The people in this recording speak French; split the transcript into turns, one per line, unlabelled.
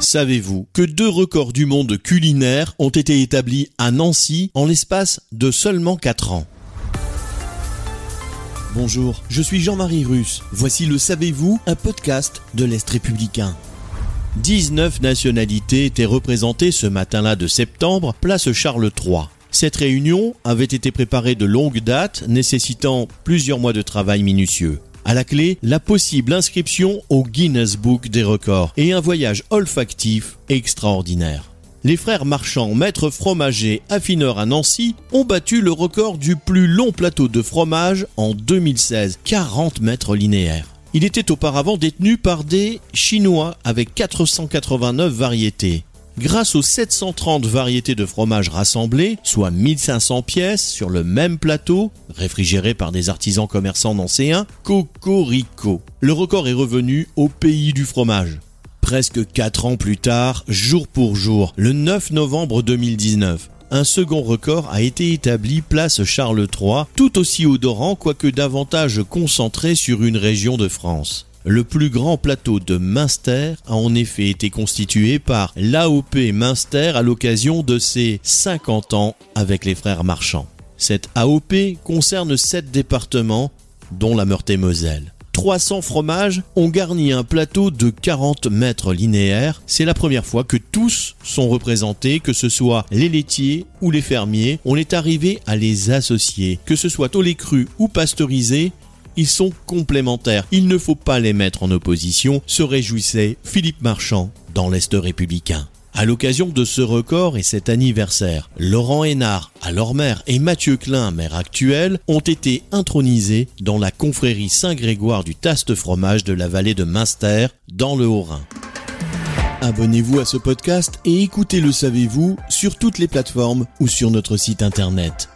Savez-vous que deux records du monde culinaire ont été établis à Nancy en l'espace de seulement 4 ans? Bonjour, je suis Jean-Marie Russe. Voici le Savez-vous, un podcast de l'Est républicain. 19 nationalités étaient représentées ce matin-là de septembre, place Charles III. Cette réunion avait été préparée de longue date, nécessitant plusieurs mois de travail minutieux. À la clé, la possible inscription au Guinness Book des records et un voyage olfactif extraordinaire. Les frères marchands, maîtres fromagers, affineurs à Nancy, ont battu le record du plus long plateau de fromage en 2016, 40 mètres linéaires. Il était auparavant détenu par des Chinois avec 489 variétés. Grâce aux 730 variétés de fromage rassemblées, soit 1500 pièces sur le même plateau, réfrigéré par des artisans commerçants nancéens, Cocorico. Le record est revenu au pays du fromage. Presque 4 ans plus tard, jour pour jour, le 9 novembre 2019, un second record a été établi place Charles III, tout aussi odorant quoique davantage concentré sur une région de France. Le plus grand plateau de Münster a en effet été constitué par l'AOP Münster à l'occasion de ses 50 ans avec les frères marchands. Cette AOP concerne 7 départements, dont la Meurthe-et-Moselle. 300 fromages ont garni un plateau de 40 mètres linéaires. C'est la première fois que tous sont représentés, que ce soit les laitiers ou les fermiers. On est arrivé à les associer, que ce soit au lait cru ou pasteurisé. Ils sont complémentaires. Il ne faut pas les mettre en opposition, se réjouissait Philippe Marchand dans l'Est républicain. À l'occasion de ce record et cet anniversaire, Laurent Hénard, alors maire, et Mathieu Klein, maire actuel, ont été intronisés dans la confrérie Saint-Grégoire du Taste Fromage de la vallée de Münster, dans le Haut-Rhin. Abonnez-vous à ce podcast et écoutez Le Savez-vous sur toutes les plateformes ou sur notre site internet.